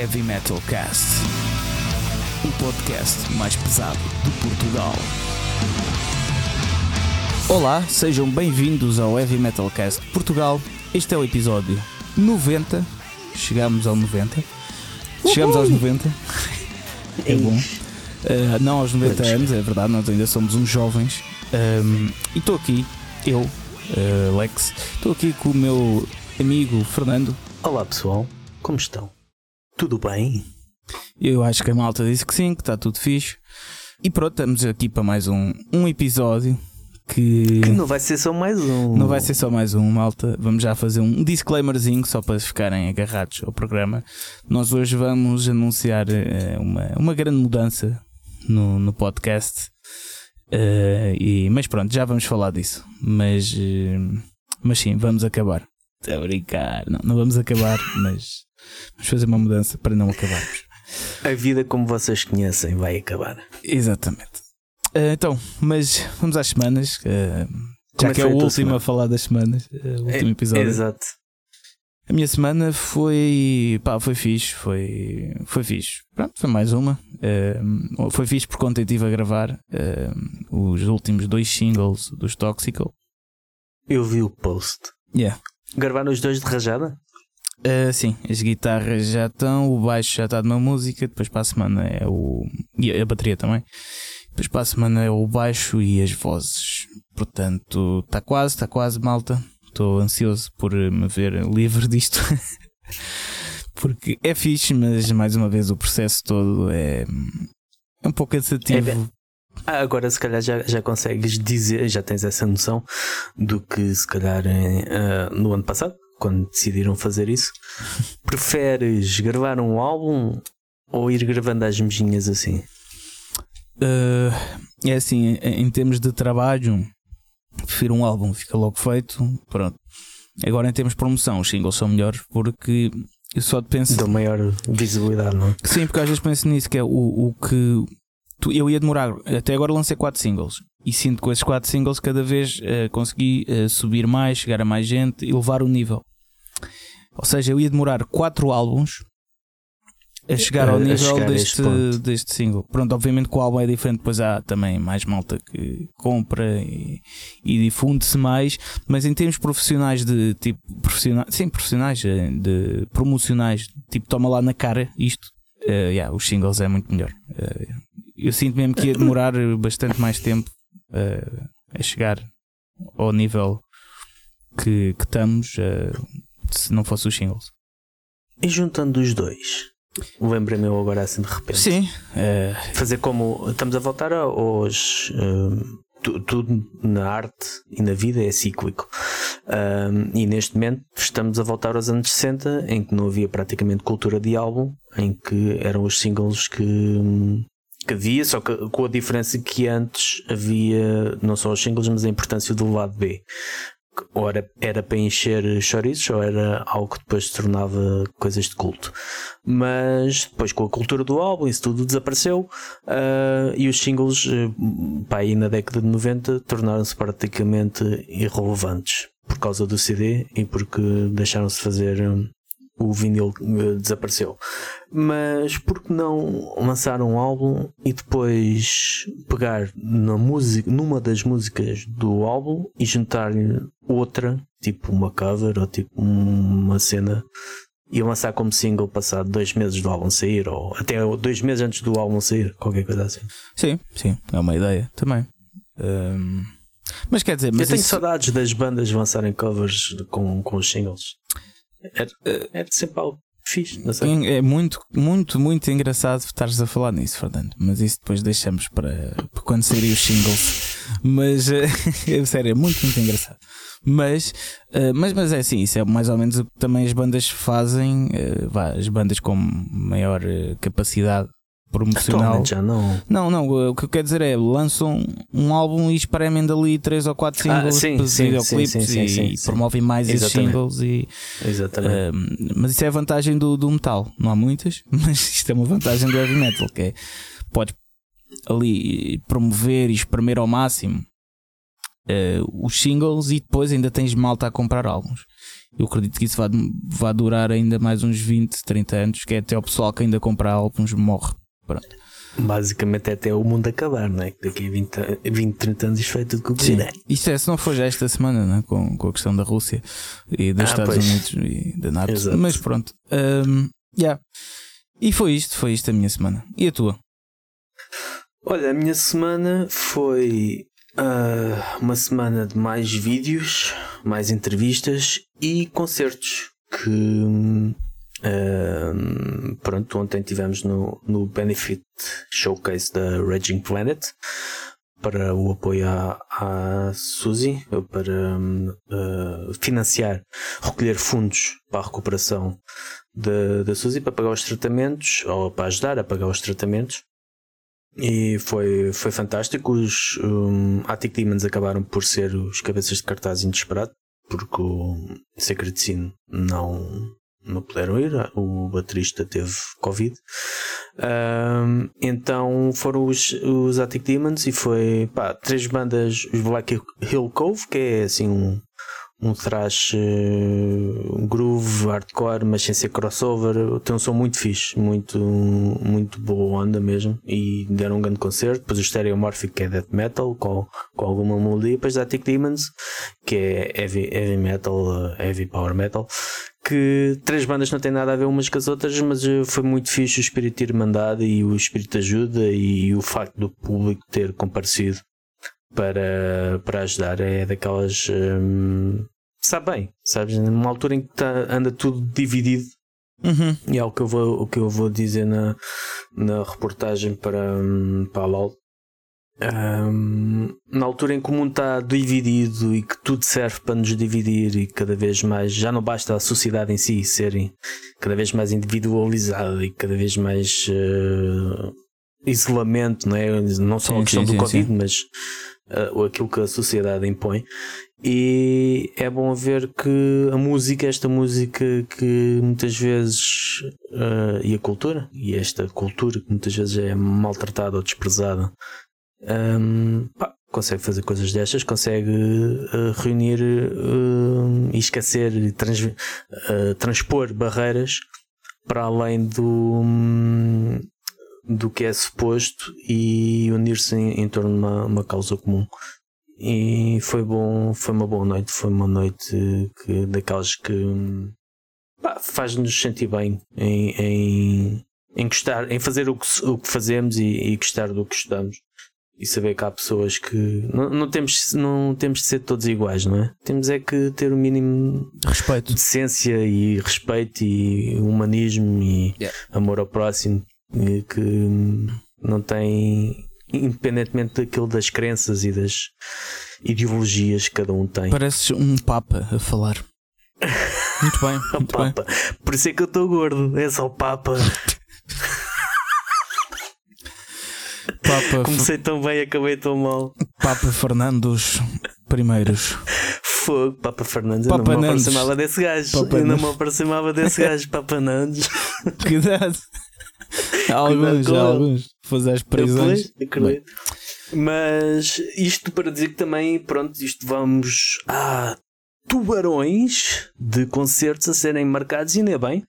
Heavy Metal Cast, o podcast mais pesado de Portugal. Olá, sejam bem-vindos ao Heavy Metal Cast Portugal. Este é o episódio 90. Chegamos ao 90. Chegamos aos 90. É bom. Uh, não aos 90 anos, é verdade, nós ainda somos uns jovens. Um, e estou aqui, eu, uh, Lex, estou aqui com o meu amigo Fernando. Olá pessoal, como estão? Tudo bem? Eu acho que a malta disse que sim, que está tudo fixe. E pronto, estamos aqui para mais um, um episódio que... que. não vai ser só mais um. Não vai ser só mais um, malta. Vamos já fazer um disclaimerzinho só para ficarem agarrados ao programa. Nós hoje vamos anunciar uh, uma, uma grande mudança no, no podcast. Uh, e, mas pronto, já vamos falar disso. Mas, uh, mas sim, vamos acabar. Estou a brincar. Não, não vamos acabar, mas vamos fazer uma mudança para não acabarmos. A vida como vocês conhecem vai acabar. Exatamente. Uh, então, mas vamos às semanas. já é que é o último semana? a falar das semanas, o último é, episódio. Exato. A minha semana foi. pá, foi fixe, foi. Foi fixe. Pronto, foi mais uma. Uh, foi fixe porque ontem estive a gravar uh, os últimos dois singles dos Toxical. Eu vi o post. Yeah. Gravaram os dois de rajada? Uh, sim, as guitarras já estão, o baixo já está de uma música, depois para a semana é o. e a bateria também. Depois para a semana é o baixo e as vozes. Portanto, está quase, está quase, malta. Estou ansioso por me ver livre disto. Porque é fixe, mas mais uma vez o processo todo é, é um pouco cansativo. É ah, agora se calhar já, já consegues dizer, já tens essa noção do que se calhar uh, no ano passado, quando decidiram fazer isso, preferes gravar um álbum ou ir gravando as mejinhas assim? Uh, é assim, em termos de trabalho, prefiro um álbum, fica logo feito. Pronto. Agora em termos de promoção, os singles são melhores porque eu só penso. Dão maior visibilidade, não é? Sim, porque às vezes penso nisso, que é o, o que. Tu, eu ia demorar, até agora lancei 4 singles e sinto que com esses 4 singles cada vez uh, consegui uh, subir mais, chegar a mais gente e levar o nível. Ou seja, eu ia demorar 4 álbuns a chegar ao nível chegar deste, deste single. Pronto, obviamente que o álbum é diferente, depois há também mais malta que compra e, e difunde-se mais, mas em termos profissionais de tipo profissionais, sim, profissionais eh, de promocionais, tipo toma lá na cara isto, uh, yeah, os singles é muito melhor. Uh, eu sinto mesmo que ia demorar bastante mais tempo uh, a chegar ao nível que, que estamos se não fosse os singles. E juntando os dois, Lembrei-me eu agora assim de repente. Sim. É... Fazer como. Estamos a voltar aos. Um, tudo na arte e na vida é cíclico. Um, e neste momento estamos a voltar aos anos 60, em que não havia praticamente cultura de álbum, em que eram os singles que, que havia, só que com a diferença que antes havia não só os singles, mas a importância do lado B ou era, era para encher chorizos ou era algo que depois se tornava coisas de culto. Mas depois com a cultura do álbum isso tudo desapareceu uh, e os singles, uh, pá, aí na década de 90 tornaram-se praticamente irrelevantes por causa do CD e porque deixaram-se fazer o vinil eh, desapareceu. Mas por que não lançar um álbum e depois pegar na música, numa das músicas do álbum e juntar-lhe outra, tipo uma cover ou tipo uma cena e lançar como single passado dois meses do álbum sair ou até dois meses antes do álbum sair, qualquer coisa assim. Sim, sim, é uma ideia também. Um... Mas quer dizer, mas eu tenho isso... saudades das bandas lançarem covers com, com os singles. Era, era sempre algo fixe, não sei. É muito, muito, muito engraçado estares a falar nisso, Fernando. Mas isso depois deixamos para, para quando saírem os singles. Mas, é sério, é muito, muito engraçado. Mas, uh, mas, mas é assim, isso é mais ou menos o que também as bandas fazem, uh, vá, as bandas com maior capacidade promocional. já não. Não, não, o que eu quero dizer é lançam um álbum e espremem dali 3 ou 4 singles ah, sim, sim, videoclipes sim, sim, sim, e, promovem mais esses singles e Exatamente. Uh, mas isso é a vantagem do, do metal, não há muitas, mas isto é uma vantagem do heavy metal, que é podes ali promover e espremer ao máximo uh, os singles e depois ainda tens malta a comprar álbuns. Eu acredito que isso vai, vai durar ainda mais uns 20, 30 anos, que é até o pessoal que ainda compra álbuns morre. Pronto. Basicamente é até o mundo acabar, não é? Que daqui a 20, 20 30 anos isto vai tudo com Sim. Isto é, se não for já esta semana, né? com, com a questão da Rússia e dos Ah, Estados pois. Unidos e da NATO. Exato. Mas pronto. Um, yeah. E foi isto, foi isto a minha semana. E a tua? Olha, a minha semana foi ah, uma semana de mais vídeos, mais entrevistas e concertos que pronto, ontem tivemos no, no Benefit Showcase da Raging Planet para o apoio à, à Suzy, para ah, financiar, recolher fundos para a recuperação da, da Suzy para pagar os tratamentos ou para ajudar a pagar os tratamentos e foi, foi fantástico. Os um, Attic Demons acabaram por ser os cabeças de cartaz inesperado, porque o Sacred Sin não, não puderam ir. O baterista teve Covid. Um, então foram os, os Attic Demons e foi pá, três bandas: os Black Hill Cove, que é assim um. Um thrash, eh, um groove, hardcore, mas sem ser crossover. Tem um som muito fixe, muito, muito boa onda mesmo. E deram um grande concerto. Depois o Stereomorphic, que é death metal, com, com alguma melodia. Depois Attic Demons, que é heavy, heavy metal, eh, heavy power metal. Que três bandas não têm nada a ver umas com as outras, mas eh, foi muito fixe o espírito de irmandade e o espírito de ajuda e o facto do público ter comparecido para, para ajudar. É daquelas. hum, sabe bem, sabes? Numa altura em que tá- anda tudo dividido Uhum. e é o que eu vou, o que eu vou dizer na, na reportagem para, hum, para a LOL. Hum, na altura em que o mundo está dividido e que tudo serve para nos dividir e cada vez mais já não basta a sociedade em si serem cada vez mais individualizada e cada vez mais eh, isolamento, não é? Não só Sim, a questão sim, do sim, Covid, mas eh, aquilo que a sociedade impõe. E é bom ver que a música, esta música que muitas vezes eh, e a cultura, e esta cultura que muitas vezes é maltratada ou desprezada, hum, pá, consegue fazer coisas destas, consegue eh, reunir eh, e esquecer e trans- eh, transpor barreiras para além do, hum, do que é suposto e unir-se em, em torno de uma, uma causa comum. E foi bom, foi uma boa noite, foi uma noite que, daquelas que faz-nos sentir bem em, em, em gostar, em fazer o que, o que fazemos e, e gostar do que estudamos. E saber que há pessoas que não, não, temos, não temos de ser todos iguais, não é? Temos é que ter o mínimo Respeito. decência e respeito e humanismo e Yeah. amor ao próximo e que não tem independentemente daquilo das crenças e das ideologias que cada um tem. Pareces um Papa a falar. Muito bem, muito bem. Papa. Por isso é que eu estou gordo, é só o Papa. Papa, Comecei tão bem, acabei tão mal. Papa Fernandos primeiros. Fogo, Papa Fernandes, eu Papa não me Nandes. aproximava desse gajo. Papa eu não me aproximava desse gajo, Papa Nandes. Cuidado. Alguns, ele. alguns. Fazer as prisões. Eu acredito. Mas isto para dizer que também, pronto, isto vamos a tubarões de concertos a serem marcados, e nem é bem,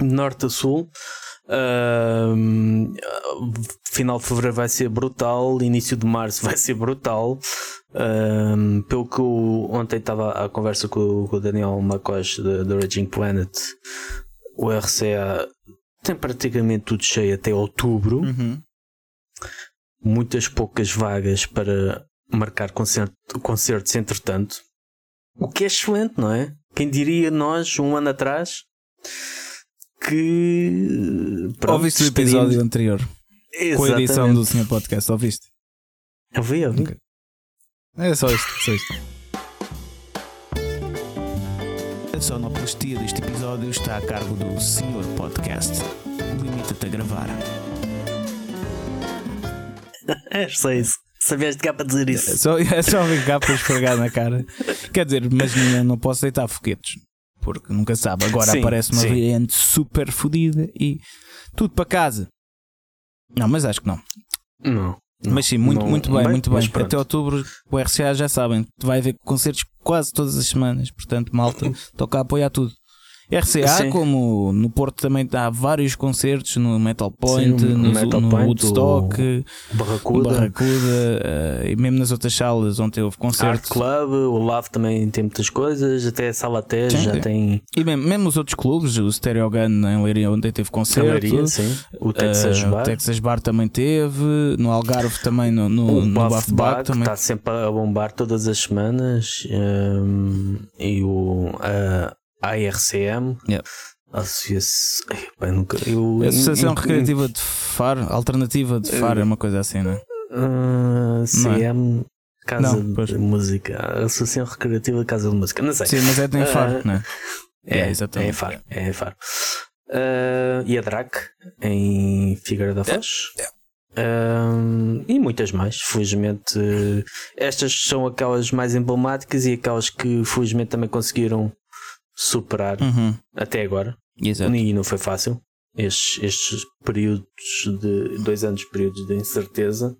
norte a sul. Final de fevereiro vai ser brutal, início de março vai ser brutal. Ahm, pelo que eu, ontem estava à conversa com, o- com o Daniel da da Raging Planet, o RCA tem praticamente tudo cheio até outubro Uhum. muitas poucas vagas para marcar concerto, concertos entretanto. O que é excelente, não é? Quem diria nós, um ano atrás, que. pronto, Ouviste o estaríamos- episódio anterior com a edição Exatamente. do Senhor Podcast? Ouviste? Ouvi, ouvi. Ok. É só isto, só isto. A sonoplastia deste episódio está a cargo do Senhor Podcast. Limita-te a gravar. É só isso. Sabias de cá para dizer É isso. só, é só vir cá para esfregar na cara. Quer dizer, mas não, não posso deitar foguetes. Porque nunca sabe. Agora Sim, aparece uma sim. variante super fodida e tudo para casa. Não, mas acho que não. Não. não. Mas sim, muito, Não- muito bem, bem, muito bem. Até outubro, o RCA já sabem, vai haver concertos quase todas as semanas. Portanto, malta, toca a apoiar tudo. RCA, Sim. como no Porto também há vários concertos no Metal Point, Sim, no, Metal no Point, Woodstock, o Barracuda, o Barracuda eh, e mesmo nas outras salas onde houve Art concertos. Club, o Love também tem muitas coisas, até a Sala Sim, já tem E mesmo, mesmo os outros clubes, o Stereo Gun em Leiria, onde teve concerto. Camaria, sim. O Texas o Bar, Texas Bar também teve, no Algarve também, no, no, o no Buff Bar, também. está sempre a bombar todas as semanas, hum, e o a ARCM. Nunca- eu- Associação Recreativa de Faro, Alternativa de Faro, é uma coisa assim, não é? Ah, CM Casa Não, pois. de Música. Associação Recreativa de Casa de Música. Não sei. Sim, mas é em Faro, Ah, não é? É, É, exatamente. É em Faro. É em Faro. Ah, e a DRAC em Figueira da Foz. Ah, e muitas mais, felizmente. Estas são aquelas mais emblemáticas e aquelas que felizmente também conseguiram superar Uhum, até agora. exato. E não foi fácil. Estes, estes períodos de dois anos, períodos de incerteza,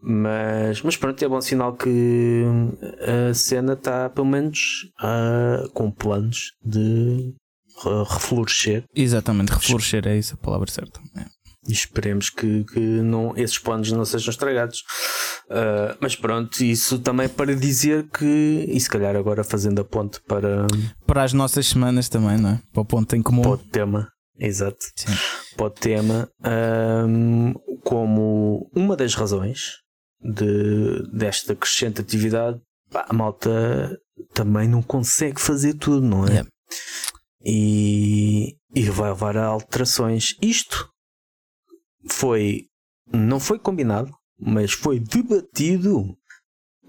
mas, mas pronto, é bom sinal que a cena está pelo menos ah, com planos de reflorescer Exatamente, reflorescer é isso a palavra certa. É. e esperemos que, que não, esses planos não sejam estragados. Ah, mas pronto, isso também para dizer que, e se calhar agora fazendo a ponte para, Para as nossas semanas também, não é? Para o ponto em comum. para o tema, exato. Sim. para o tema ahm, como uma das razões de, desta crescente atividade. Pá, a malta também não consegue fazer tudo, não é? Yeah. E, e vai levar a alterações. Isto foi, não foi combinado, mas foi debatido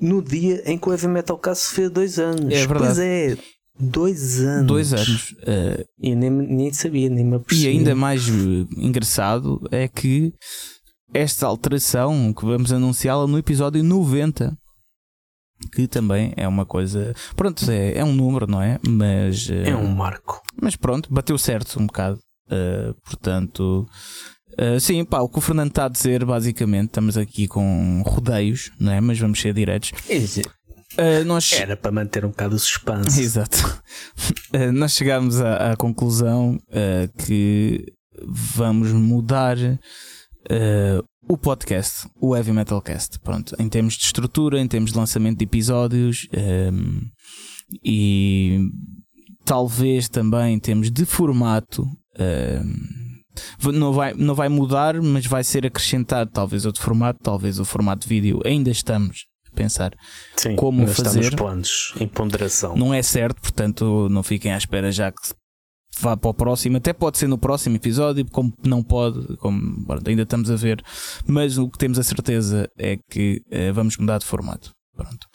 no dia em que o Heavy Metal Cast fez dois anos. É verdade. Pois é, dois anos. Dois anos. eh, E nem, nem sabia, nem me e apercebi. ainda mais eh, engraçado é que esta alteração que vamos anunciá-la no episódio 90. Que também é uma coisa. Pronto, é, é um número, não é? Mas. eh, É um marco. Mas pronto, bateu certo um bocado. Uh, portanto, uh, sim, pá, o que o Fernando está a dizer, basicamente, estamos aqui com rodeios, não é? Mas vamos ser diretos. Uh, nós... Era para manter um bocado o suspense. Exato. Uh, nós chegámos à, à conclusão que vamos mudar o podcast, o Heavy Metal Cast. Pronto, em termos de estrutura, em termos de lançamento de episódios um, e talvez também em termos de formato. um, não vai, não vai mudar, mas vai ser acrescentado talvez outro formato, talvez o formato vídeo. Ainda estamos a pensar Sim, como ainda fazer. planos, em ponderação. Não é certo, portanto não fiquem à espera já que vá para o próximo. Até pode ser no próximo episódio, como não pode, como ainda estamos a ver. Mas o que temos a certeza é que eh, vamos mudar de formato. Pronto.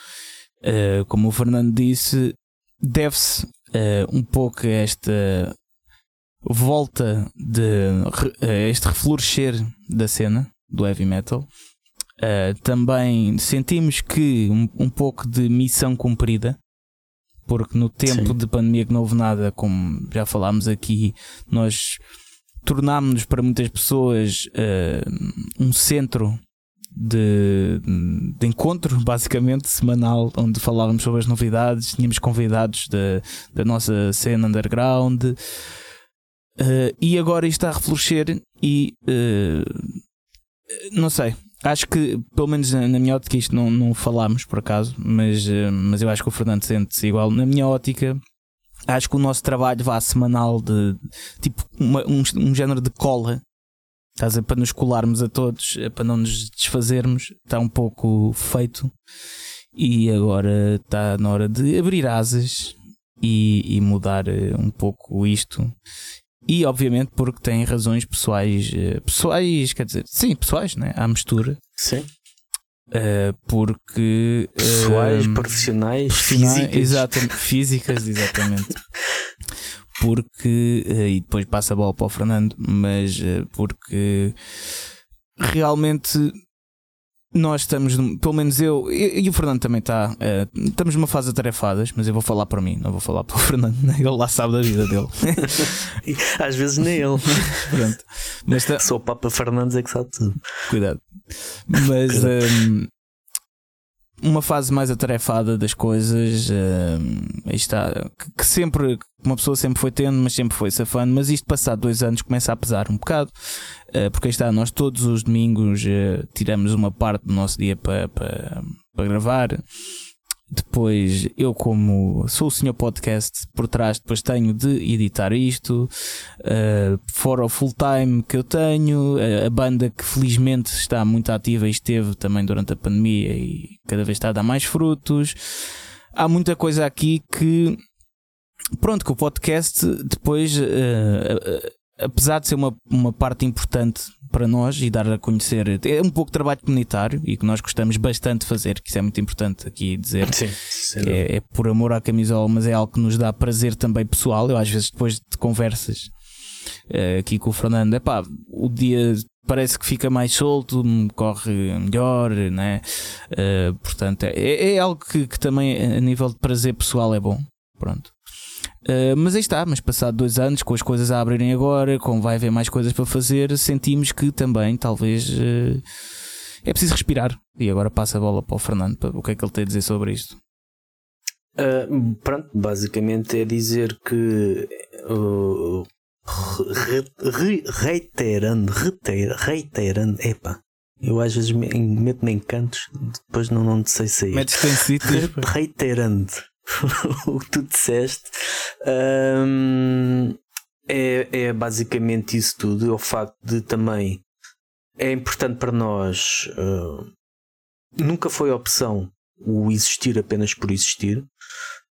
Eh, como o Fernando disse, deve-se eh, um pouco a esta volta de a este reflorescer da cena do heavy metal. Uh, também sentimos que um, um pouco de missão cumprida, porque no tempo Sim. de pandemia que não houve nada, como já falámos aqui, nós tornámos-nos para muitas pessoas uh, um centro de, de encontro, basicamente, semanal, onde falávamos sobre as novidades, tínhamos convidados da, da nossa cena underground. Uh, e agora está a reflorescer e uh, não sei. Acho que, pelo menos na, na minha ótica, isto não, não falámos por acaso, mas, uh, mas eu acho que o Fernando sente-se igual. Na minha ótica, acho que o nosso trabalho vá semanal de tipo uma- um, um género de cola. Estás a para nos colarmos a todos, para não nos desfazermos, está um pouco feito. E agora está na hora de abrir asas e, e mudar um pouco isto. E obviamente porque tem razões pessoais, eh, pessoais, quer dizer, sim, pessoais, né? À mistura. Sim. Eh, porque eh, Pessoais, profissionais, profissionais- físicas. Exatamente, físicas, exatamente. Porque, eh, e depois passa a bola para o Fernando, mas eh, porque realmente nós estamos, pelo menos eu, e, o Fernando também está, eh, estamos numa fase atarefadas, mas eu vou falar para mim, não vou falar para o Fernando, ele lá sabe da vida dele. Às vezes nem ele. Pronto. Mas tá- Só o Papa Fernandes é que sabe tudo. Cuidado. Mas hum, uma fase mais atarefada das coisas, uh, está, que, que, sempre, uma pessoa sempre foi tendo, mas sempre foi safando, mas isto passado dois anos começa a pesar um bocado, uh, porque aí está, nós todos os domingos uh, tiramos uma parte do nosso dia para, para, para gravar. Depois, eu, como sou o senhor podcast por trás, depois tenho de editar isto. Uh, fora o full time que eu tenho, a, a banda que felizmente está muito ativa e esteve também durante a pandemia e cada vez está a dar mais frutos. Há muita coisa aqui que, pronto, que o podcast depois, uh, uh, apesar de ser uma, uma parte importante para nós e dar a conhecer. É um pouco de trabalho comunitário e que nós gostamos bastante de fazer, que isso é muito importante aqui dizer. Sim, é, é, por amor à camisola, mas é algo que nos dá prazer também pessoal. Eu, às vezes, depois de conversas uh, aqui com o Fernando, é pá, o dia parece que fica mais solto, corre melhor, né? Uh, portanto, é, é algo que, que também, a nível de prazer pessoal, é bom. Pronto. Uh, mas aí está, mas passado dois anos, com as coisas a abrirem agora, com vai haver mais coisas para fazer, sentimos que também talvez uh, é preciso respirar. E agora passa a bola para o Fernando, para o que é que ele tem a dizer sobre isto. Uh, pronto, basicamente é dizer que re, re, reiterando, reiter, reiterando, epá, eu às vezes meto-me em cantos, depois não, não sei sair. Metes-te em sítios. Reiterando o que tu disseste. Um, é, é basicamente isso tudo. É o facto de também é importante para nós. Uh, nunca foi opção o existir apenas por existir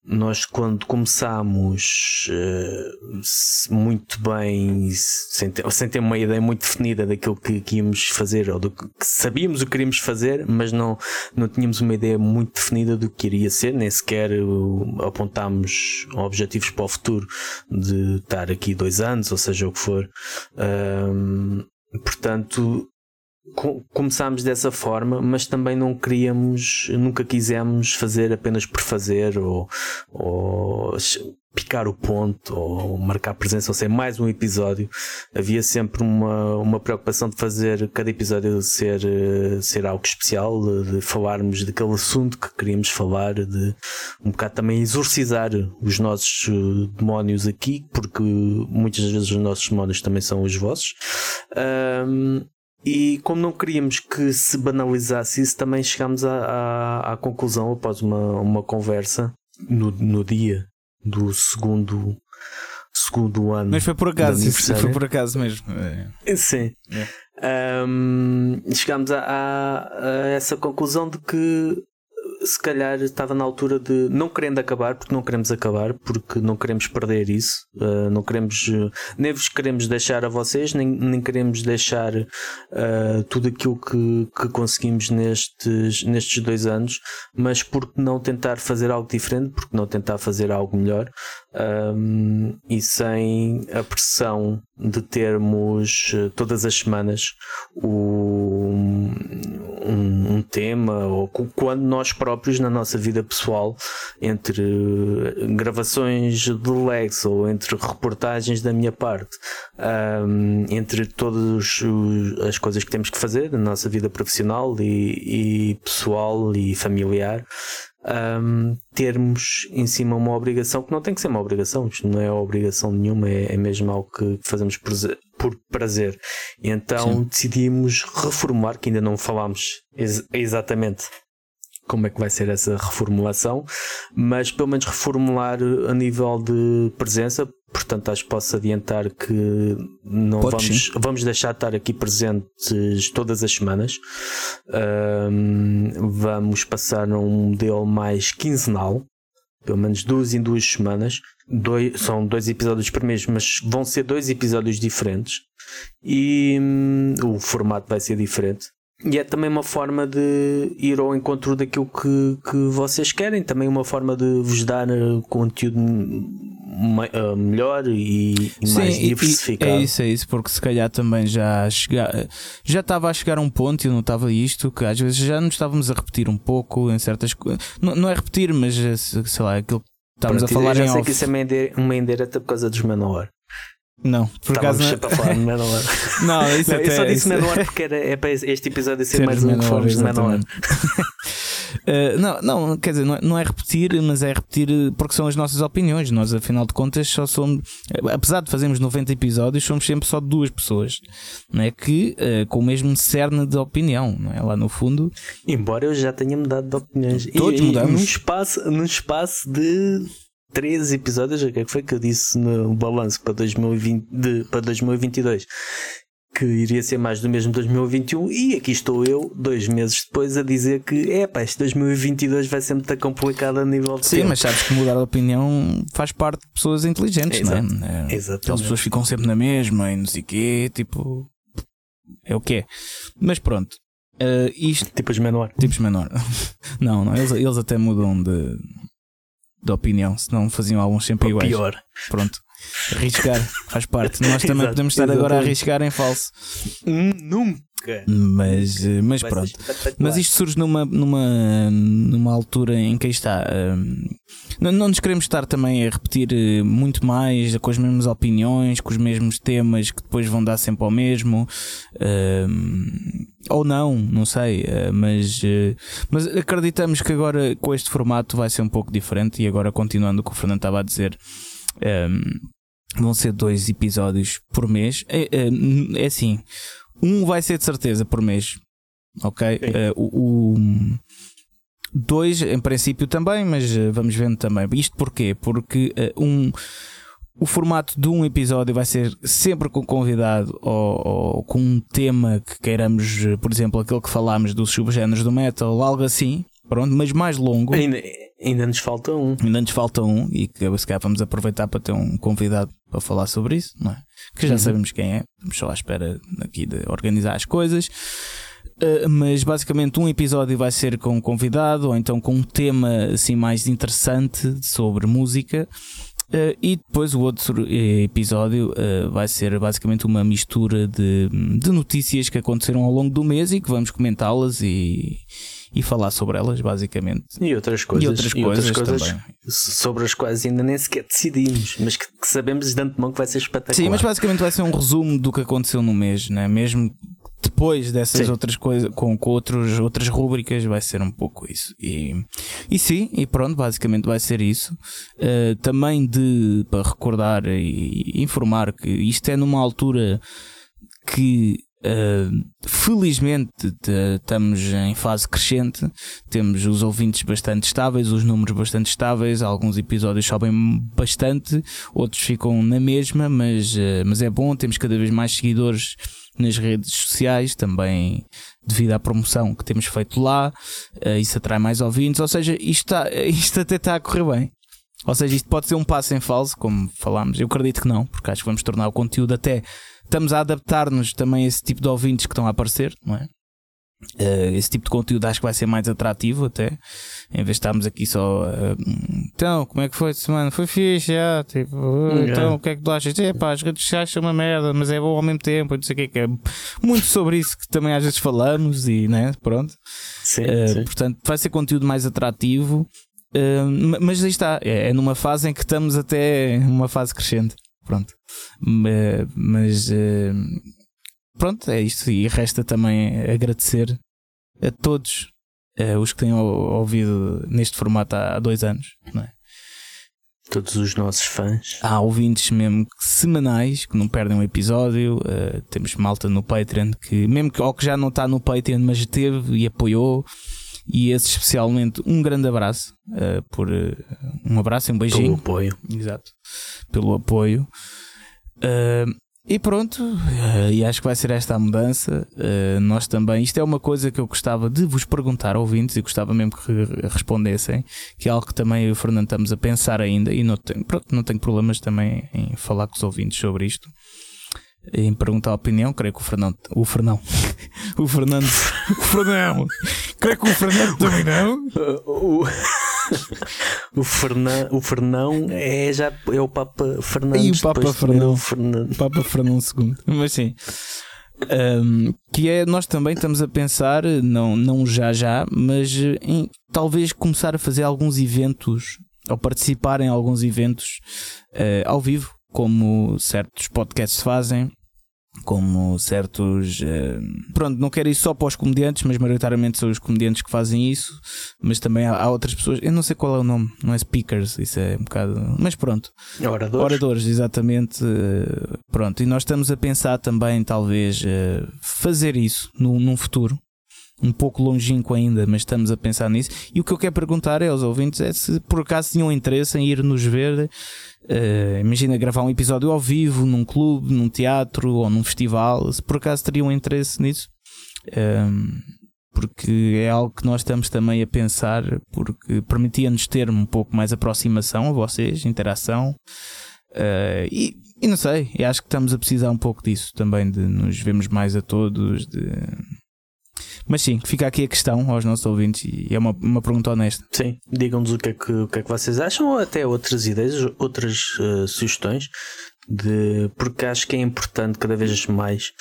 nós quando começámos uh, muito bem sem ter, sem ter, uma ideia muito definida daquilo que, que, íamos fazer ou do que sabíamos o que queríamos fazer mas não, não tínhamos uma ideia muito definida do que iria ser nem sequer uh, apontámos objetivos para o futuro de estar aqui dois anos ou seja o que for. Uh, portanto começámos dessa forma, mas também não queríamos, nunca quisemos fazer apenas por fazer ou, ou picar o ponto ou marcar presença ou ser mais um episódio. Havia sempre uma, uma preocupação de fazer cada episódio ser, ser algo especial, de, falarmos daquele assunto que queríamos falar, de um bocado também exorcizar os nossos eh, demónios aqui, porque muitas vezes os nossos demónios também são os vossos. Um, e como não queríamos que se banalizasse isso, também chegámos à, à, à conclusão, após uma, uma conversa, no, no dia do segundo, segundo ano. Mas foi por acaso, isso foi por acaso mesmo. É. Sim. É. Um, chegámos a, a, a, essa conclusão de que se calhar estava na altura de não querendo acabar, porque não queremos acabar, porque não queremos perder isso, uh, não queremos, uh, nem vos queremos deixar a vocês, nem, nem queremos deixar uh, tudo aquilo que, que conseguimos nestes, nestes dois anos, mas porque não tentar fazer algo diferente, porque não tentar fazer algo melhor, um, e sem a pressão de termos todas as semanas o, um, um tema, ou quando nós próprios na nossa vida pessoal, entre gravações de Lex ou entre reportagens da minha parte, um, entre todas as coisas que temos que fazer na nossa vida profissional e, e pessoal e familiar. Um, termos em cima uma obrigação que não tem que ser uma obrigação, isto não é obrigação nenhuma, é, é mesmo algo que fazemos por, prazer. E então Sim. decidimos reformular, que ainda não falámos ex exatamente como é que vai ser essa reformulação, mas pelo menos reformular a nível de presença. Portanto, acho que posso adiantar que não vamos, vamos deixar de estar aqui presentes todas as semanas. Um, vamos passar a um modelo mais quinzenal, pelo menos duas em duas semanas. Dois, são dois episódios por mês, mas vão ser dois episódios diferentes e hum, o formato vai ser diferente. E é também uma forma de ir ao encontro daquilo que, que vocês querem, também uma forma de vos dar eh, conteúdo eh, melhor e, e Sim, mais diversificado. é isso, é isso, porque se calhar também já chega, já estava a chegar a um ponto e eu não estava isto, que às vezes já nos estávamos a repetir um pouco em certas coisas. Não, não é repetir, mas eh, sei lá, aquilo que estávamos a falar eu já sei off. que isso é uma indireta por causa dos Menor. Não, por acaso não. para falar de Menor. não, isso não, Eu só disse Menor porque era, é para este episódio ser, mais um que fomos de Menor. Uh, não, não, quer dizer, não é, não é, repetir, mas é repetir porque são as nossas opiniões. Nós, afinal de contas, só somos, apesar de fazermos 90 episódios, somos sempre só duas pessoas, não é? Que uh, com o mesmo cerne de opinião, não é? Lá no fundo. Embora eu já tenha mudado de opiniões. Todos e, mudamos. num espaço, num espaço de três episódios, o que é que foi que eu disse no balanço para, 2020, de, para 2022? que iria ser mais do mesmo 2021 e aqui estou eu, dois meses depois, a dizer que é pá, este 2022 vai ser muito complicado a nível de Sim, tempo. mas sabes que mudar de opinião faz parte de pessoas inteligentes, Exato. não é? Exatamente. As pessoas ficam sempre na mesma e não sei o quê, tipo. É o que é. Mas pronto. Uh, isto... Tipos menor. Tipos menor. não, não, eles, eles até mudam de, de opinião, senão faziam alguns sempre Ou iguais. Pior. Pronto. Arriscar faz parte. Nós também Exato, podemos estar agora a exatamente. arriscar em falso. Hum, Nunca. Mas, eh, mas Vai pronto. Mas isto surge numa, numa, numa altura em que está. hum, não, não nos queremos estar também a repetir eh, muito mais com as mesmas opiniões, com os mesmos temas que depois vão dar sempre ao mesmo. hum, ou não, não sei. eh, mas, mas acreditamos que agora com este formato vai ser um pouco diferente. E agora, continuando o que o Fernando estava a dizer. Hum, vão ser dois episódios por mês. É, é, é assim, um vai ser de certeza por mês. Ok? Eh, o, o- dois, em princípio, também, mas eh, vamos vendo também. Isto porquê? Porque eh, um. O formato de um episódio vai ser sempre com convidado ou, ou com um tema que queiramos, por exemplo, aquele que falámos dos subgéneros do metal, algo assim, pronto, mas mais longo. Ainda, ainda nos falta um. Ainda nos falta um e que se calhar vamos aproveitar para ter um convidado para falar sobre isso, não é? Que já Uhum. sabemos quem é, estamos só à espera aqui de organizar as coisas. Uh, mas basicamente um episódio vai ser com um convidado ou então com um tema assim mais interessante sobre música. Uh, e depois o outro eh, episódio uh, vai ser basicamente uma mistura de, de notícias que aconteceram ao longo do mês e que vamos comentá-las e, e falar sobre elas, basicamente. E outras coisas. e outras coisas, também. sobre as quais ainda nem sequer decidimos, mas que, que sabemos de antemão que vai ser espetacular. Sim, mas basicamente vai ser um resumo do que aconteceu no mês, né? mesmo depois dessas Sim. outras coisas, com, com outros, outras rúbricas, vai ser um pouco isso. E, e sim, e pronto, basicamente vai ser isso. Uh, também de para recordar e informar que isto é numa altura que. Uh, felizmente estamos em fase crescente, temos os ouvintes bastante estáveis, os números bastante estáveis, alguns episódios sobem bastante, outros ficam na mesma, mas, eh, mas é bom, temos cada vez mais seguidores nas redes sociais, também devido à promoção que temos feito lá, eh, isso atrai mais ouvintes, ou seja, isto, está, isto até está a correr bem. Ou seja, isto pode ser um passo em falso, como falámos. Eu acredito que não, porque acho que vamos tornar o conteúdo até. Estamos a adaptar-nos também a esse tipo de ouvintes que estão a aparecer, não é? Eh, esse tipo de conteúdo acho que vai ser mais atrativo até em vez de estarmos aqui só eh, então como é que foi esta semana foi fixe já tipo "Ah, então o que é que tu achas é pá as redes sociais são uma merda mas é bom ao mesmo tempo não sei o que é que é muito sobre isso que também às vezes falamos e né pronto Sim, Uh, sim. portanto, vai ser conteúdo mais atrativo. Uh, ma- mas aí está, é, é numa fase em que estamos até uma fase crescente. Pronto. Ma- Mas uh, pronto, é isto. E resta também agradecer a todos uh, os que têm ou- ouvido neste formato há, dois anos. Não é? Todos os nossos fãs. Há ouvintes mesmo semanais que não perdem um episódio. uh, temos malta no Patreon que, mesmo que, ou que já não está no Patreon, mas teve e apoiou. E esse especialmente um grande abraço uh, por uh, um abraço e um Pelo beijinho. apoio. Exato. Pelo apoio. Uh, e pronto, e acho que vai ser esta a mudança. Nós também, isto é uma coisa que eu gostava de vos perguntar, ouvintes, e gostava mesmo que re- respondessem, que é algo que também eu e o Fernando estamos a pensar ainda, e não tenho, pronto, não tenho problemas também em falar com os ouvintes sobre isto. Em perguntar a opinião, creio que o Fernando, o Fernão, o Fernando, o Fernão, creio que o Fernando também não. Uh, o, o, Fernan, o Fernão é já é o Papa Fernandes. E o Papa Fernão. o Fernando. Papa Fernando II. Mas sim. Um, que é, nós também estamos a pensar, não, não já já, mas em talvez começar a fazer alguns eventos ou participar em alguns eventos eh, ao vivo, como certos podcasts fazem. como certos. Uh, pronto, não quero ir só para os comediantes, mas maioritariamente são os comediantes que fazem isso. Mas também há, outras pessoas, eu não sei qual é o nome, não é speakers, isso é um bocado. Mas pronto. Oradores. Oradores, exatamente. Uh, pronto, e nós estamos a pensar também, talvez, uh, fazer isso no, num futuro um pouco longínquo ainda, mas estamos a pensar nisso. E o que eu quero perguntar é aos ouvintes é se por acaso tinham interesse em ir nos ver. Uh, imagina gravar um episódio ao vivo, num clube, num teatro ou num festival, se por acaso teriam interesse nisso. Uh, porque é algo que nós estamos também a pensar, porque permitia-nos ter um pouco mais aproximação a vocês, interação. Uh, e, e, não sei, acho que estamos a precisar um pouco disso também, de nos vermos mais a todos, de mas sim, fica aqui a questão aos nossos ouvintes e é uma, uma pergunta honesta. Sim, digam-nos o que, é que, o que é que vocês acham ou até outras ideias, outras uh, sugestões. De, porque acho que é importante cada vez mais,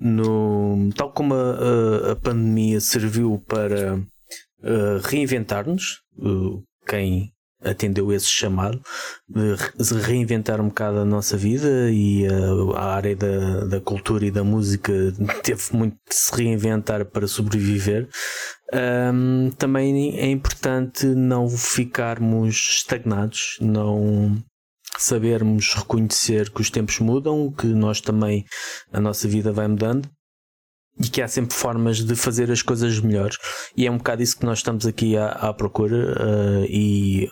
no, tal como a, a pandemia serviu para uh, reinventar-nos, uh, quem atendeu esse chamado de reinventar um bocado a nossa vida e a, a, área da, da cultura e da música teve muito de se reinventar para sobreviver. Um, também é importante não ficarmos estagnados, não sabermos reconhecer que os tempos mudam, que nós também a nossa vida vai mudando e que há sempre formas de fazer as coisas melhores. E é um bocado isso que nós estamos aqui à, à procura uh, e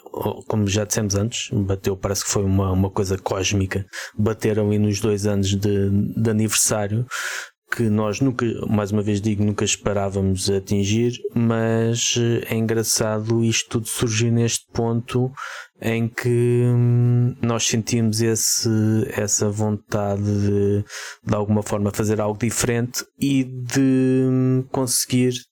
como já dissemos antes bateu parece que foi uma, uma coisa cósmica. Bateram aí nos dois anos de, de aniversário que nós nunca, mais uma vez digo, nunca esperávamos atingir, mas é engraçado isto tudo surgir neste ponto em que hum, nós sentimos esse, essa vontade de, de alguma forma fazer algo diferente e de hum, conseguir eh,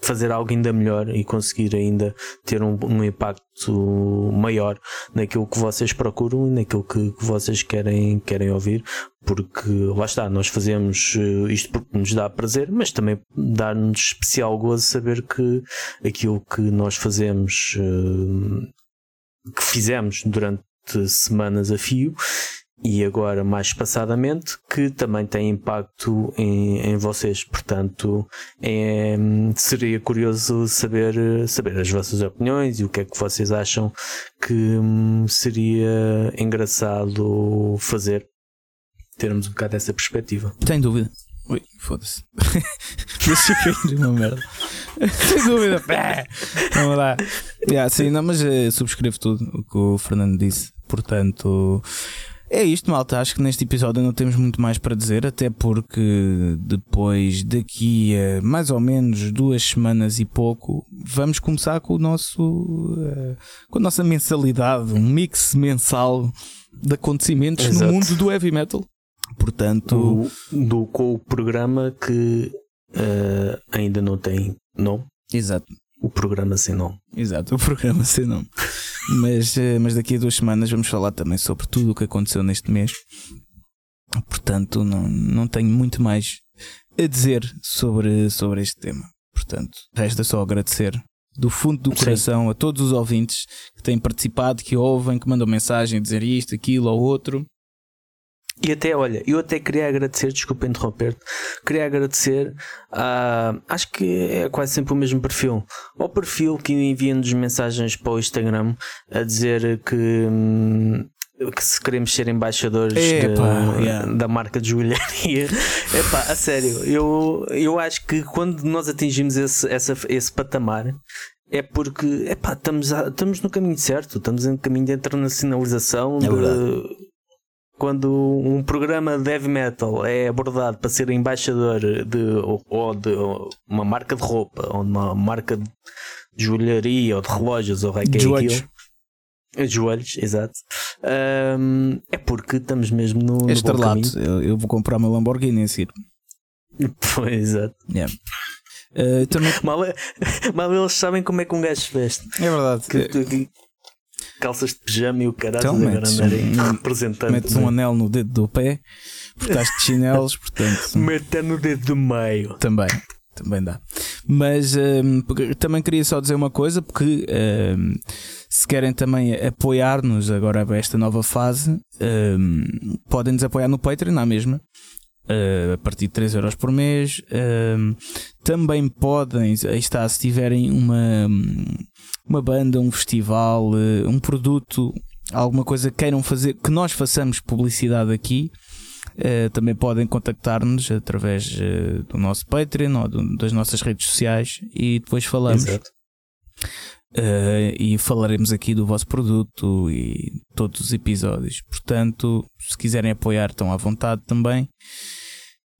fazer algo ainda melhor e conseguir ainda ter um, um, impacto maior naquilo que vocês procuram e naquilo que, que, vocês querem, querem ouvir, porque lá está, nós fazemos eh, isto porque nos dá prazer, mas também dá-nos especial gozo saber que aquilo que nós fazemos eh, que fizemos durante semanas a fio e agora mais espaçadamente que também tem impacto em, em vocês. Portanto, é, seria curioso saber, saber as vossas opiniões e o que é que vocês acham que hum, seria engraçado fazer. Termos um bocado essa perspectiva. Sem dúvida. Ui, foda-se. Deixa cair uma merda. Sem dúvida. Vamos lá. Yeah, sim, não, mas uh, subscrevo tudo o que o Fernando disse. Portanto, é isto, malta. Acho que neste episódio não temos muito mais para dizer, até porque depois daqui a mais ou menos duas semanas e pouco vamos começar com o nosso uh, com a nossa mensalidade, um mix mensal de acontecimentos Exato. no mundo do heavy metal. Portanto, do, do com o programa que uh, ainda não tem nome. Exato. O programa sem nome. Exato, o programa sem nome. mas, uh, mas daqui a duas semanas vamos falar também sobre tudo o que aconteceu neste mês. Portanto, não, não tenho muito mais a dizer sobre, sobre este tema. Portanto, resta só agradecer do fundo do coração Sim. a todos os ouvintes que têm participado, que ouvem, que mandam mensagem a dizer isto, aquilo ou outro. E até, olha, eu até queria agradecer, desculpa interromper-te, queria agradecer a. Uh, acho que é quase sempre o mesmo perfil. Ao perfil que envia-nos mensagens para o Instagram a dizer que. Hum, que se queremos ser embaixadores Epa, de, yeah. da marca de joalharia, epá, a sério, eu, eu acho que quando nós atingimos esse, essa, esse patamar é porque epá, estamos, a, estamos no caminho certo, estamos no caminho de internacionalização, é de, quando um programa de heavy metal é abordado para ser embaixador de, ou de uma marca de roupa, ou uma marca de joalharia ou de relógios, ou é Joelhos. Joelhos, exato. Um, é porque estamos mesmo no. Este relato, eu, eu, vou comprar uma Lamborghini a seguir. Pois, exato. Yeah. Uh, também... mal, mal eles sabem como é que um gajo se veste. É verdade. Que, que, calças de pijama e o caralho então, andarem um, representante. Metes um anel no dedo do pé, porque estás de chinelos, portanto. Meta no dedo do meio. Também. Também dá. Mas um, também queria só dizer uma coisa, porque um, se querem também apoiar-nos agora a esta nova fase, um, podem nos apoiar no Patreon, na mesma. Uh, a partir de 3 euros por mês. Uh, também podem, aí está, se tiverem uma, uma banda, um festival, uh, um produto, alguma coisa que queiram fazer, que nós façamos publicidade aqui. Uh, também podem contactar-nos através do nosso Patreon ou do, das nossas redes sociais e depois falamos. Uh, e falaremos aqui do vosso produto e todos os episódios. Portanto, se quiserem apoiar, estão à vontade também.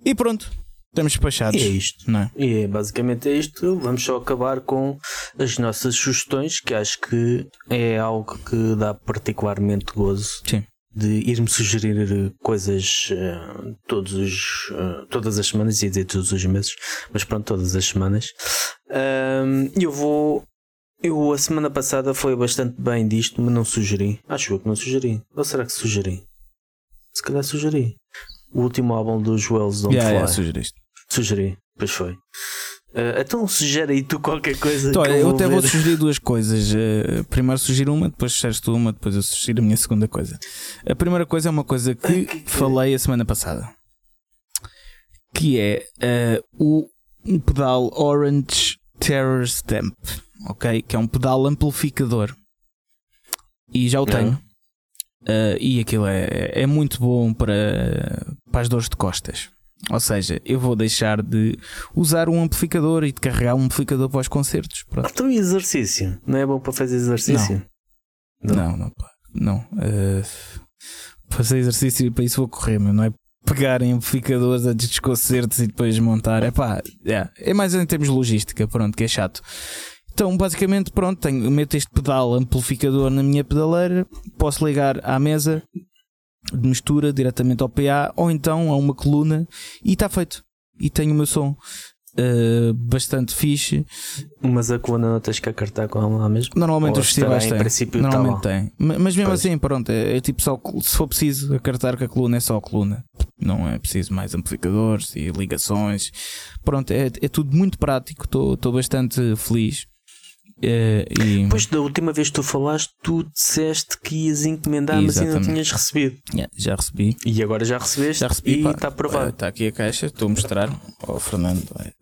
E pronto, estamos despachados. E é isto. Não é? E é, basicamente é isto. Vamos só acabar com as nossas sugestões, que acho que é algo que dá particularmente gozo. Sim de ir-me sugerir coisas uh, todos os, uh, todas as semanas, ia dizer todos os meses, mas pronto, todas as semanas. E eu vou. Eu a semana passada foi bastante bem disto, mas não sugeri. Acho eu que não sugeri. Ou será que sugeri? Se calhar sugeri. O último álbum dos Wells Don't yeah, Fly. Yeah, sugeriste. Sugeri, pois foi. Uh, então sugere aí tu qualquer coisa. Então, eu, eu até ver. vou sugerir duas coisas. Uh, primeiro sugiro uma, depois sugeres tu uma, depois eu sugiro a minha segunda coisa. A primeira coisa é uma coisa que, Ai, que, que... falei a semana passada. Que é uh, o um pedal Orange Terror Stamp. Ok? Que é um pedal amplificador. E já o tenho. e aquilo é, é muito bom para, para as dores de costas. Ou seja, eu vou deixar de usar um amplificador e de carregar um amplificador para os concertos. Pronto. Então, exercício? Não é bom para fazer exercício? Não, não, não. não. Uh, fazer exercício para isso vou correr, mas não é pegar amplificadores antes dos concertos e depois montar. É pá, é, é mais em termos de logística, pronto, que é chato. Então, basicamente, pronto, tenho, meto este pedal amplificador na minha pedaleira, posso ligar à mesa de mistura diretamente ao PA ou então a uma coluna e está feito. E tenho o meu som uh, bastante fixe. Mas a coluna não tens que acartar com ela mesmo? Normalmente ou os festivais têm. Princípio Normalmente tá tem. Mas mesmo pois. assim, pronto, é, é, tipo só se for preciso acartar com a coluna, é só a coluna. Não é preciso mais amplificadores e ligações. Pronto, é, é tudo muito prático. Estou bastante feliz. Uh, e... Pois da última vez que tu falaste, tu disseste que ias encomendar, Exatamente. mas ainda não tinhas recebido. Yeah, já recebi. E agora já recebeste já recebi, e está aprovado. Está aqui a caixa, estou a mostrar ao Fernando. Vai.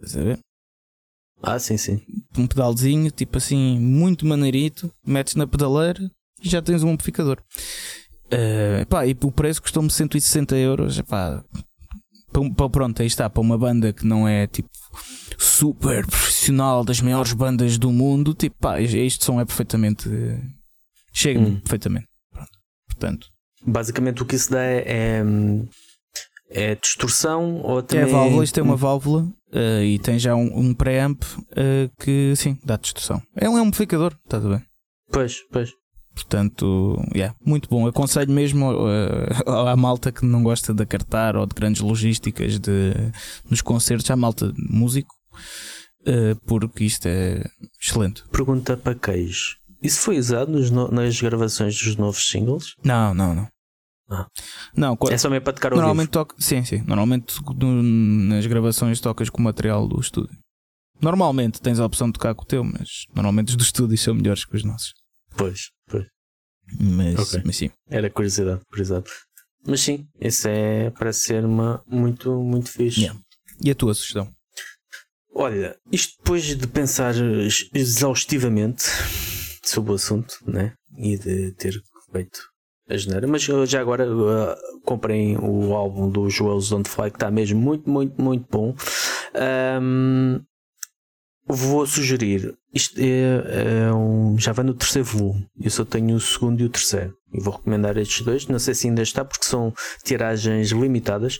Ah, sim, sim. Um pedalzinho, tipo assim, muito maneirito, metes na pedaleira e já tens um amplificador. Uh, epá, e o preço custou-me 160 euros. Epá, pronto, aí está, para uma banda que não é tipo super profissional das maiores bandas do mundo, tipo, pá, este som é perfeitamente. Chega-me hum. perfeitamente. Pronto. Portanto. Basicamente o que isso dá é, é, é distorção ou também. É válvula, isto é uma válvula uh, e tem já um, um preamp uh, que sim, dá distorção. É um amplificador, está tudo bem. Pois, pois. Portanto, yeah, muito bom. Aconselho mesmo uh, à malta que não gosta de acartar ou de grandes logísticas de, nos concertos, à malta músico, porque isto é excelente. Pergunta para queijo: Isso foi usado no, nas gravações dos novos singles? Não, não, não. Ah. Não, é só mesmo para tocar o Normalmente sim, sim. Normalmente no, nas gravações tocas com o material do estúdio. Normalmente tens a opção de tocar com o teu, mas normalmente os do estúdio são melhores que os nossos. Pois, pois. Mas, okay. mas sim. Era curiosidade, curiosidade. Mas sim, isso é parece ser uma muito, muito fixe. Yeah. E a tua sugestão? Olha, isto depois de pensar exaustivamente sobre o assunto, né? E de ter feito a geneira, mas já agora uh, o álbum do Joel's Don't Fly que está mesmo muito, muito, muito bom. Um, Vou sugerir, isto é, é um, já vai no terceiro volume, eu só tenho o segundo e o terceiro, e vou recomendar estes dois, não sei se ainda está, porque são tiragens limitadas,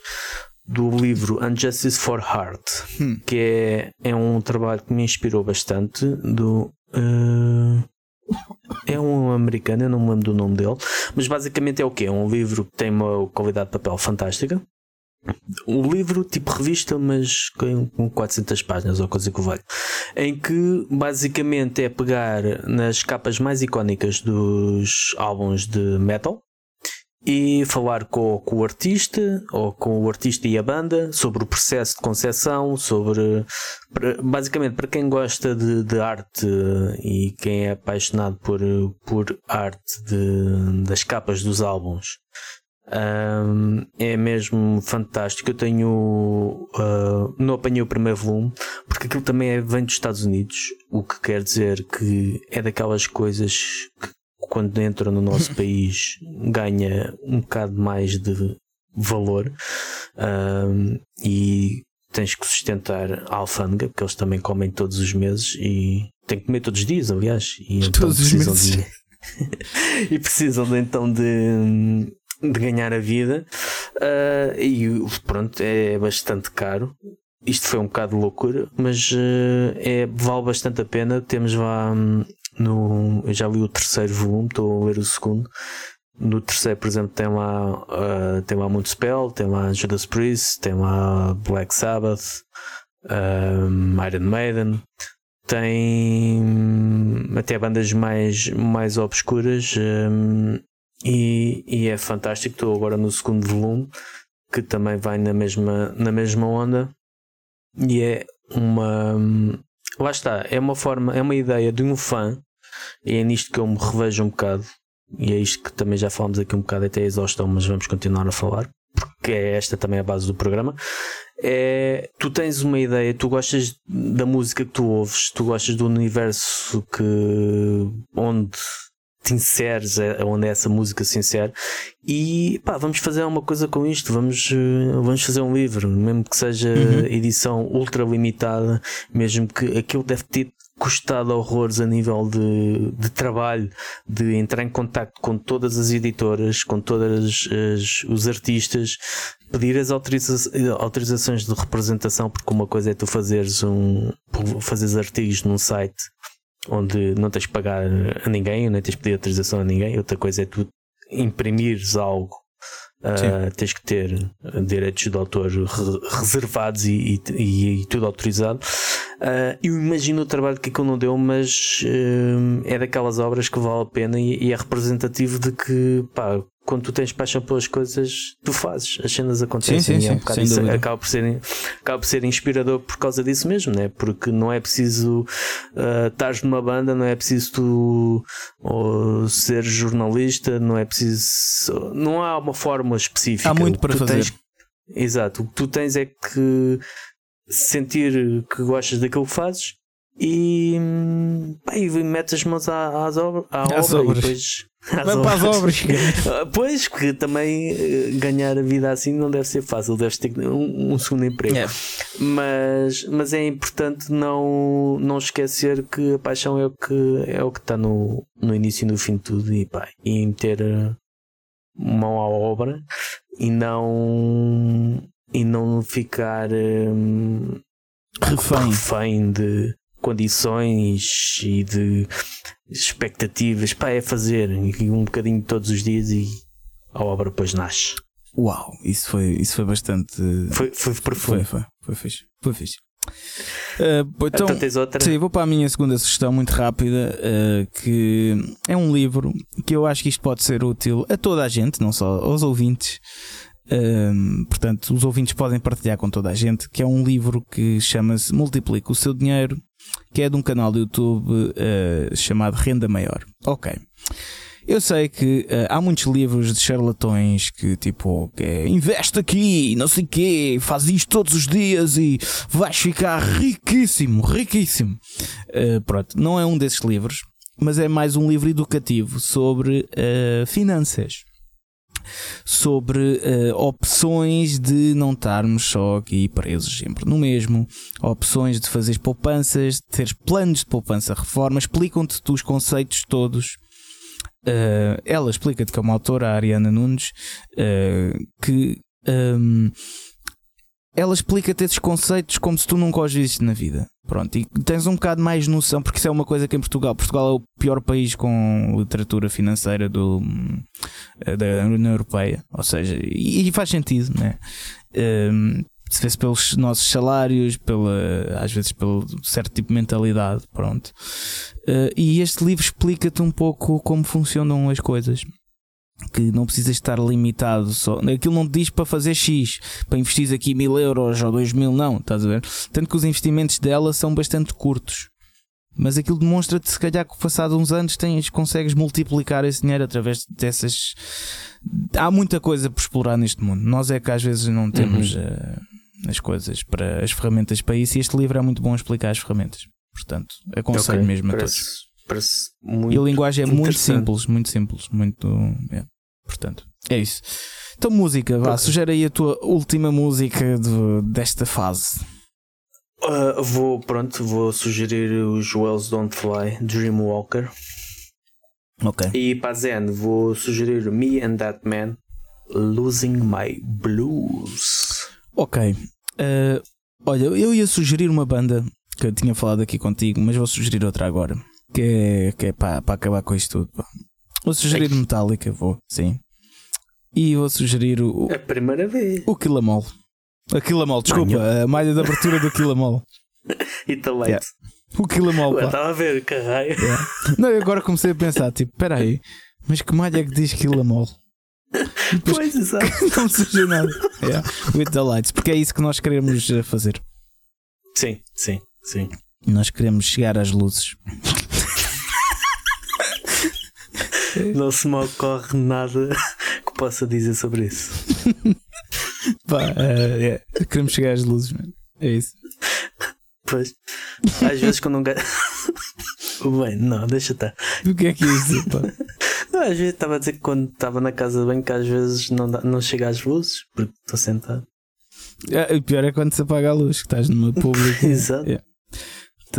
do livro Unjustice for Heart, hum. que é, é um trabalho que me inspirou bastante, do... Uh, é um americano, eu não me lembro do nome dele, mas basicamente é o que? É um livro que tem uma qualidade de papel fantástica, um livro tipo revista, mas com 400 páginas ou coisa que vale, em que basicamente é pegar nas capas mais icónicas dos álbuns de metal e falar com, com, o artista ou com o artista e a banda sobre o processo de concepção, sobre basicamente para quem gosta de, de, arte e quem é apaixonado por, por arte de, das capas dos álbuns Um, é mesmo fantástico. Eu tenho. Uh, não apanhei o primeiro volume, porque aquilo também é, vem dos Estados Unidos, o que quer dizer que é daquelas coisas que, quando entra no nosso país, ganha um bocado mais de valor um, e tens que sustentar a alfândega, porque eles também comem todos os meses e têm que comer todos os dias, aliás. E então todos os meses. De... e precisam de, então de de ganhar a vida uh, e pronto, é bastante caro. Isto foi um bocado de loucura, mas uh, é, vale bastante a pena. Temos lá um, no. Eu já li o terceiro volume, estou a ler o segundo. No terceiro, por exemplo, tem lá, uh, tem lá Moonspell, tem lá Judas Priest, tem lá Black Sabbath, Iron Maiden, tem até bandas mais, mais obscuras. Um, e, e é fantástico. Estou agora no segundo volume, que também vai na mesma, na mesma onda, e é uma. Lá está, é uma forma, é uma ideia de um fã, e é nisto que eu me revejo um bocado, e é isto que também já falamos aqui um bocado até a exaustão, mas vamos continuar a falar, porque é esta também a base do programa. É, tu tens uma ideia, tu gostas da música que tu ouves, tu gostas do universo que onde te inseres é, onde é essa música se insere e pá, vamos fazer uma coisa com isto, vamos, eh, vamos fazer um livro, mesmo que seja uhum. edição ultra limitada, mesmo que aquilo deve ter custado horrores a nível de, de trabalho, de entrar em contato com todas as editoras, com todos os artistas, pedir as autoriza autorizações de representação, porque uma coisa é tu fazeres um fazeres artigos num site onde não tens que pagar a ninguém, nem tens que pedir autorização a ninguém. Outra coisa é tu imprimires algo. Uh, tens que ter direitos de autor reservados e, e, e tudo autorizado. Uh, eu imagino o trabalho que aquilo não deu, mas uh, é daquelas obras que vale a pena e, e é representativo de que pá, quando tu tens paixão pelas coisas, tu fazes, as cenas acontecem sim, sim, é um isso, acaba, por ser, acaba por ser inspirador por causa disso mesmo, né? porque não é preciso uh, estares numa banda, não é preciso tu ser jornalista, não é preciso. Não há uma fórmula específica. Há muito para fazer. Tens, exato, o que tu tens é que sentir que gostas daquilo que fazes e, pá, e metes as mãos às, obra, à obra e depois Vai para as obras. pois, porque também eh, ganhar a vida assim não deve ser fácil, deves ter um, um segundo emprego. É. Mas, mas é importante não, não esquecer que a paixão é o que é o que está no, no início e no fim de tudo e, pá, e meter eh, mão à obra e não e não ficar um, refém. refém de condições e de expectativas. Pá, é fazer um bocadinho todos os dias e a obra depois nasce. Uau, isso foi, isso foi bastante. Foi, foi profundo. Foi, foi, foi fixe. Foi fixe. Uh, então, então? Sim, vou para a minha segunda sugestão, muito rápida, uh, que é um livro que eu acho que isto pode ser útil a toda a gente, não só aos ouvintes. Uh, portanto, os ouvintes podem partilhar com toda a gente, que é um livro que chama-se Multiplica o seu dinheiro que é de um canal do YouTube uh, chamado Renda Maior. Ok. Eu sei que uh, há muitos livros de charlatões que tipo, é, investe aqui, não sei quê, faz isto todos os dias e vais ficar riquíssimo, riquíssimo. Uh, pronto, não é um desses livros, mas é mais um livro educativo sobre uh, finanças sobre uh, opções de não estarmos só aqui presos sempre no mesmo, opções de fazer poupanças, de ter planos de poupança reforma, explicam-te os conceitos todos. Uh, ela explica-te que é autora, a Ariana Nunes, uh, que um, ehm, ela explica-te esses conceitos como se tu nunca os viste na vida. Pronto, e tens um bocado mais noção, porque isso é uma coisa que em Portugal. Portugal é o pior país com literatura financeira do, eh, da União Europeia. Ou seja, e, e faz sentido, né? Um, se vê-se pelos nossos salários, pela, às vezes pelo certo tipo de mentalidade, pronto. Uh, e este livro explica-te um pouco como funcionam as coisas que não precisas estar limitado só. Aquilo não te diz para fazer X, para investir aqui mil euros ou dois mil, não, estás a ver? Tanto que os investimentos dela são bastante curtos. Mas aquilo demonstra-te, se calhar, que passado uns anos tens, consegues multiplicar esse dinheiro através dessas. Há muita coisa por explorar neste mundo. Nós é que às vezes não temos Uhum. uh, as coisas para as ferramentas para isso. E este livro é muito bom a explicar as ferramentas. Portanto, aconselho Ok, mesmo a todos. Parece, parece E muito. a linguagem é muito simples, muito simples, muito. é. Portanto, é isso. Então, música, vá, Ok. sugere aí a tua última música do- desta fase. Ah, vou, pronto, vou sugerir os Wells Don't Fly, Dreamwalker. Ok. E para Zen, vou sugerir Me and That Man, Losing My Blues. Ok. Eh, olha, eu ia sugerir uma banda que eu tinha falado aqui contigo, mas vou sugerir outra agora. Que é, que é para, para acabar com isto tudo. pá. Vou sugerir Metallica, vou, sim. E vou sugerir o, A primeira vez. o Killamol. A Killamol, desculpa, a malha de abertura do Killamol. E também. Yeah. O Killamol, Eu estava a ver, caralho. Yeah. Não, eu agora comecei a pensar, tipo, espera aí, mas que malha é que diz Killamol? Pois, exato. Não surgiu nada. Yeah. With the lights, porque é isso que nós queremos eh, fazer. Sim, sim, sim. Nós queremos chegar às luzes. Não se me ocorre nada que possa dizer sobre isso. Pá, eh, é, Queremos chegar às luzes, mano. É isso. Pois, às vezes quando um gajo. Bem, não, deixa estar. O que é que é isso? Pá? Não, Às vezes estava a dizer que quando estava na casa de banho que às vezes não, dá, não chega às luzes porque estou sentado. É, o pior é quando se apaga a luz, que estás numa pública. Exato. Yeah.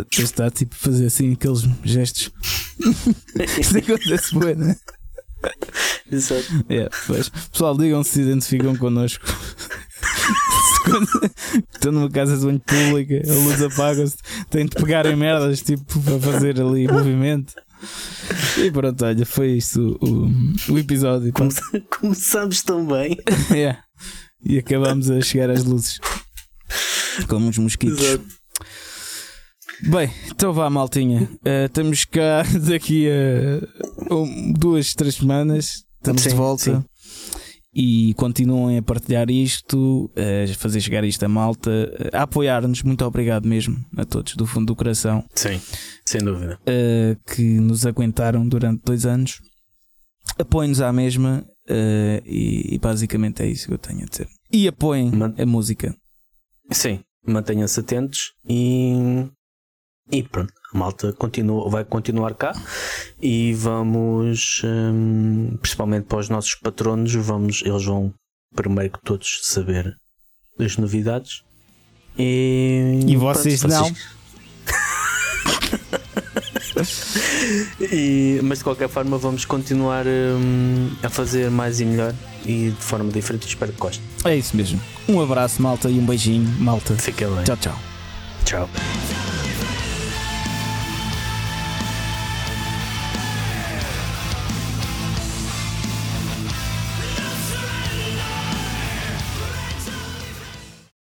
Tens de estar tipo a fazer assim aqueles gestos. Isso acontece bem, né? Exato. Yeah, pois. Pessoal, digam se se identificam connosco. Quando Estão numa casa de banho pública, a luz apaga-se, têm de pegar em merdas tipo para fazer ali movimento. E pronto, olha, foi isto o, o episódio. Come- Começamos tão bem. Yeah. E acabamos a chegar às luzes. Como os mosquitos. Exato. Bem, então vá, maltinha. Eh, estamos cá daqui a um, duas, três semanas. Estamos Sim, de volta. sim. E continuem a partilhar isto, a fazer chegar isto à malta, a apoiar-nos. Muito obrigado mesmo a todos, do fundo do coração, Sim, sem dúvida. eh, que nos aguentaram durante dois anos. Apoiem-nos à mesma eh, e, e basicamente é isso que eu tenho a dizer. E apoiem Man- a música. Sim, mantenham-se atentos e. E pronto, a malta continua, vai continuar cá e vamos, hum, principalmente para os nossos patronos, vamos, eles vão primeiro que todos saber das novidades. E, E vocês não. E- mas de qualquer forma vamos continuar hum, a fazer mais e melhor e de forma diferente. Espero que gostem. É isso mesmo. Um abraço, malta, e um beijinho, malta. Fiquem bem. Tchau, tchau. Tchau.